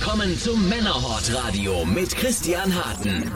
willkommen zum Männerhort Radio mit Christian Harten.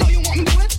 know you want me to do it.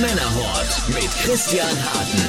Männerhort mit Christian Harten.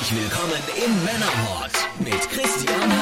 Herzlich willkommen im Männerhort mit Christian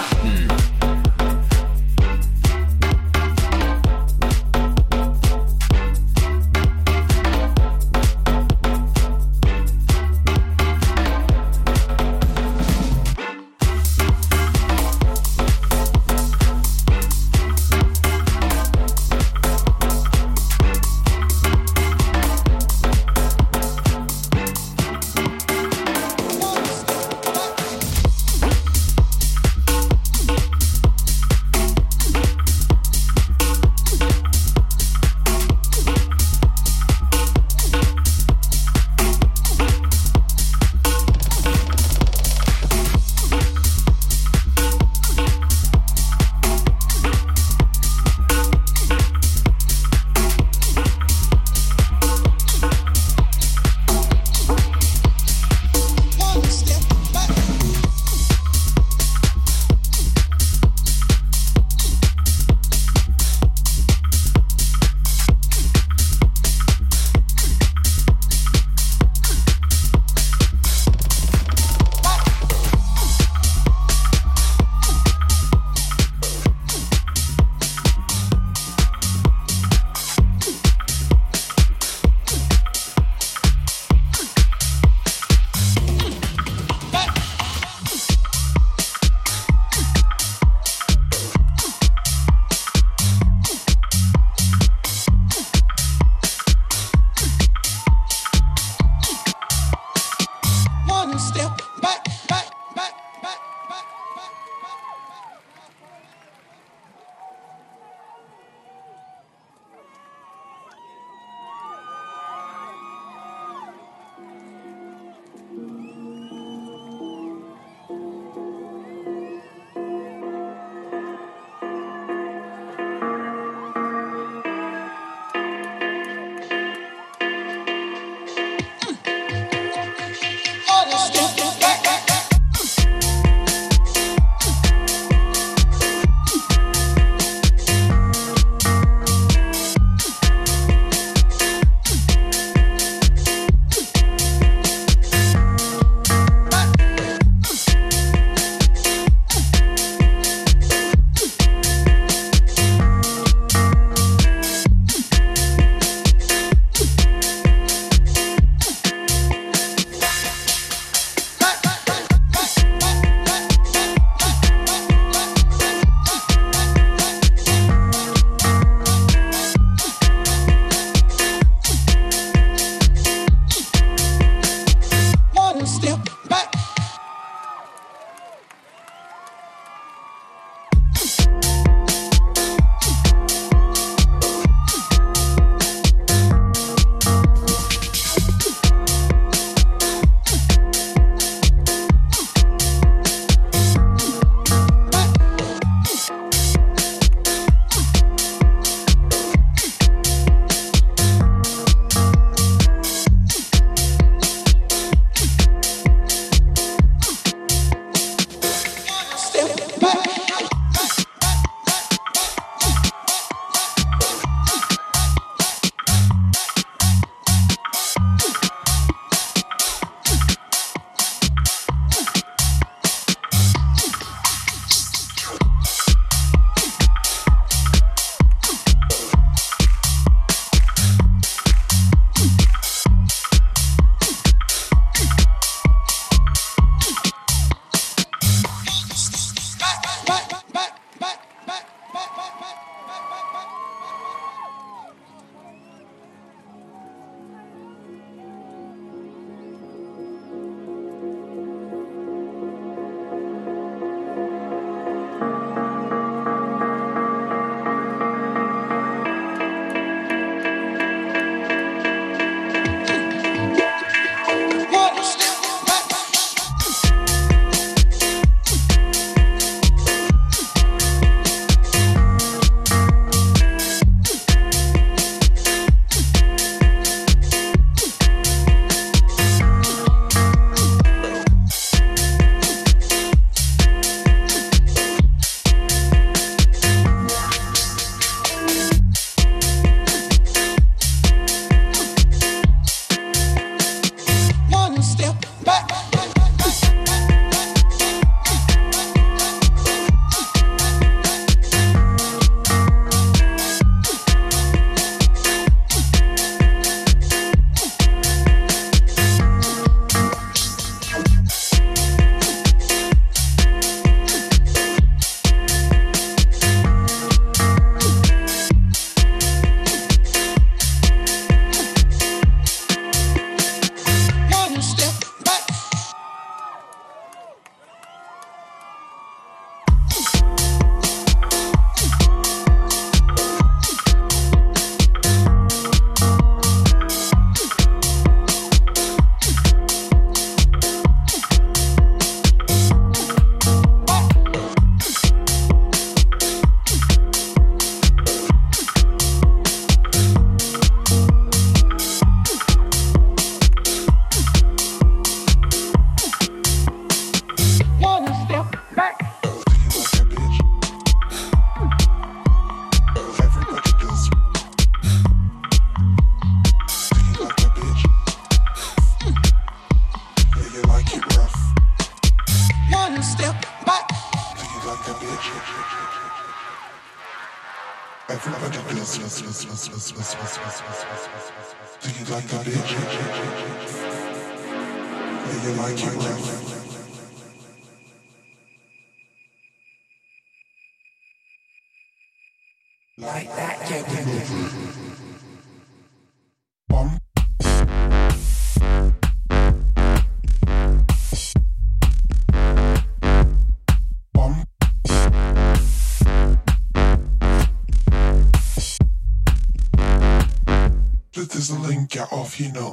you know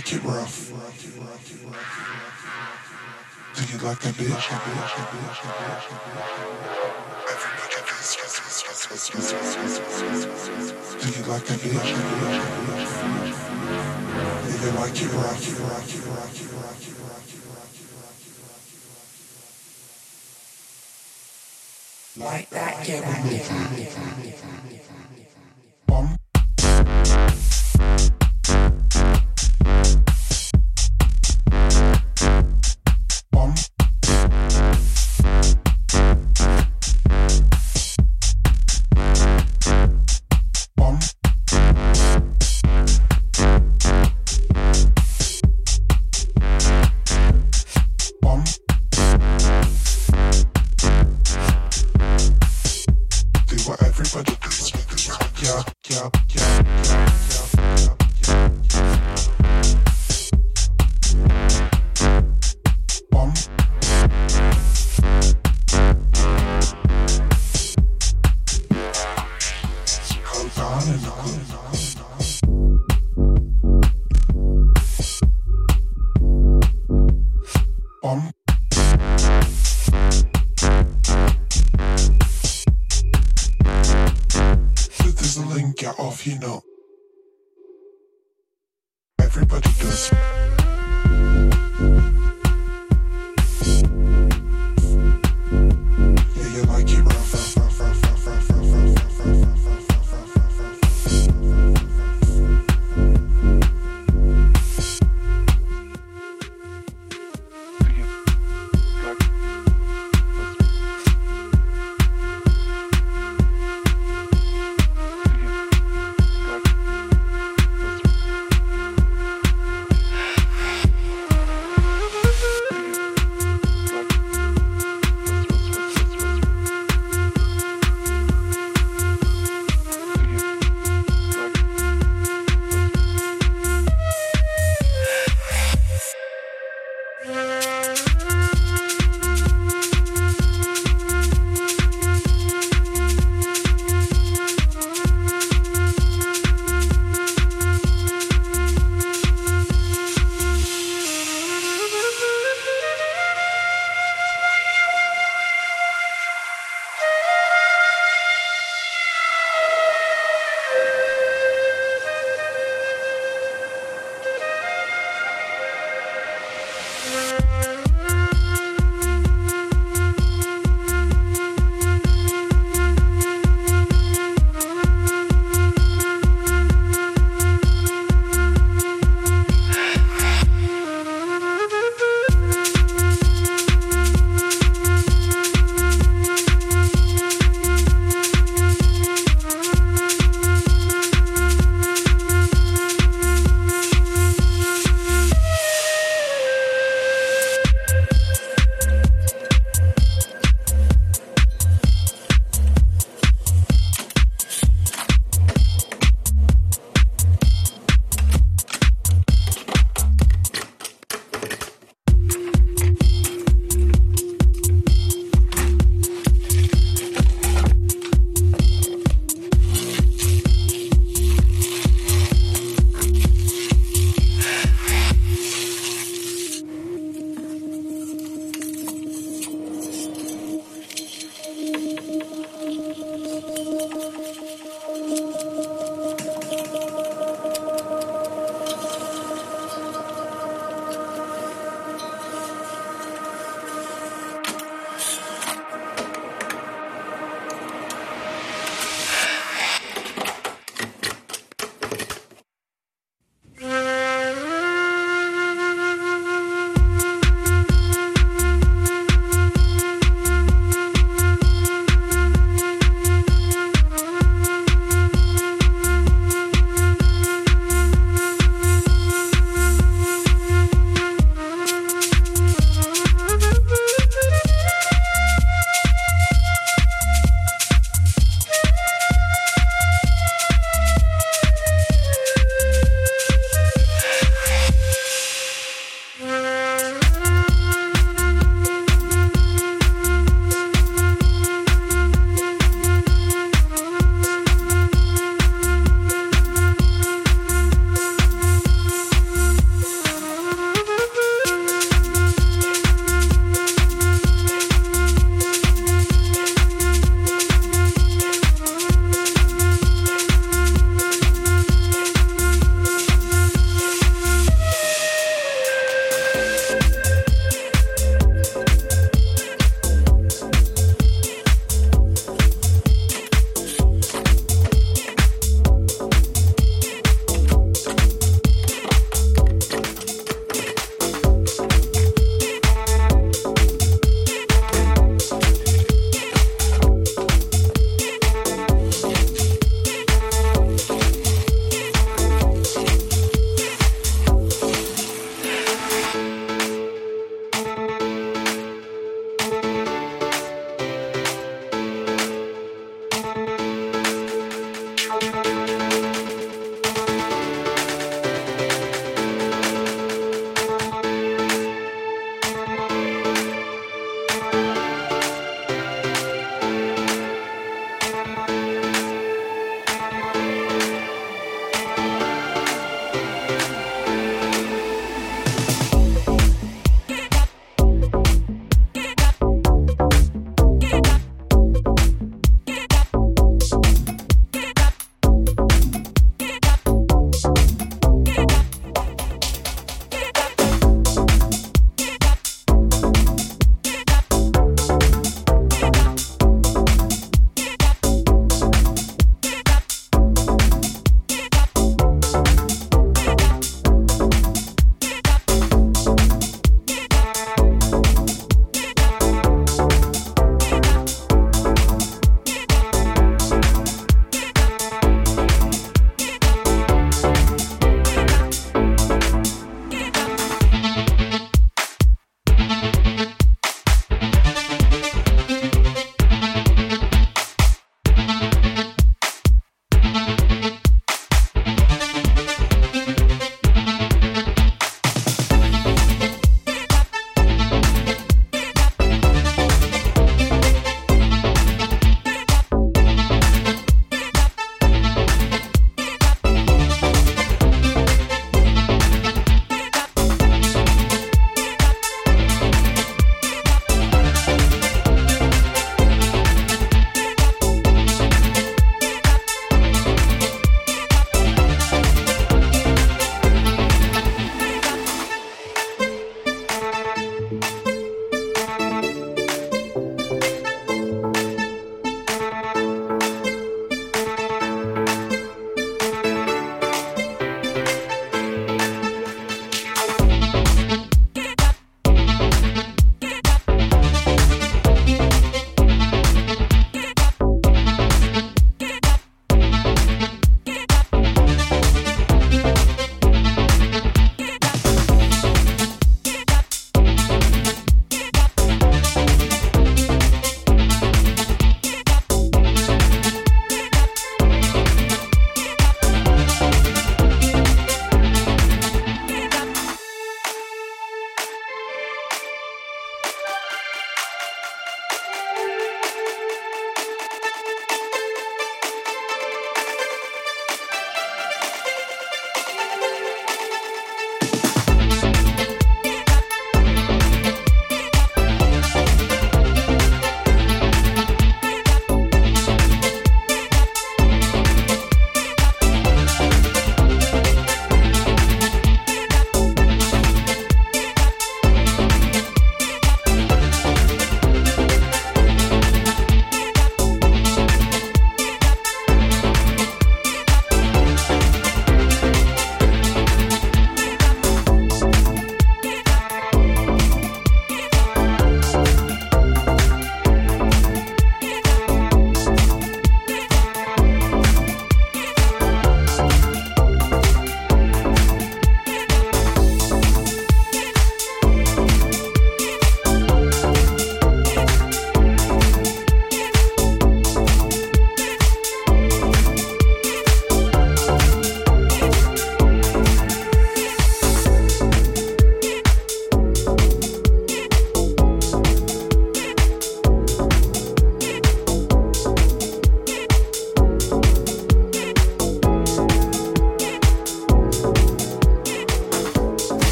like it rough? Do you like a bitch? Do you like a bitch? Do you like it rough? Like that, get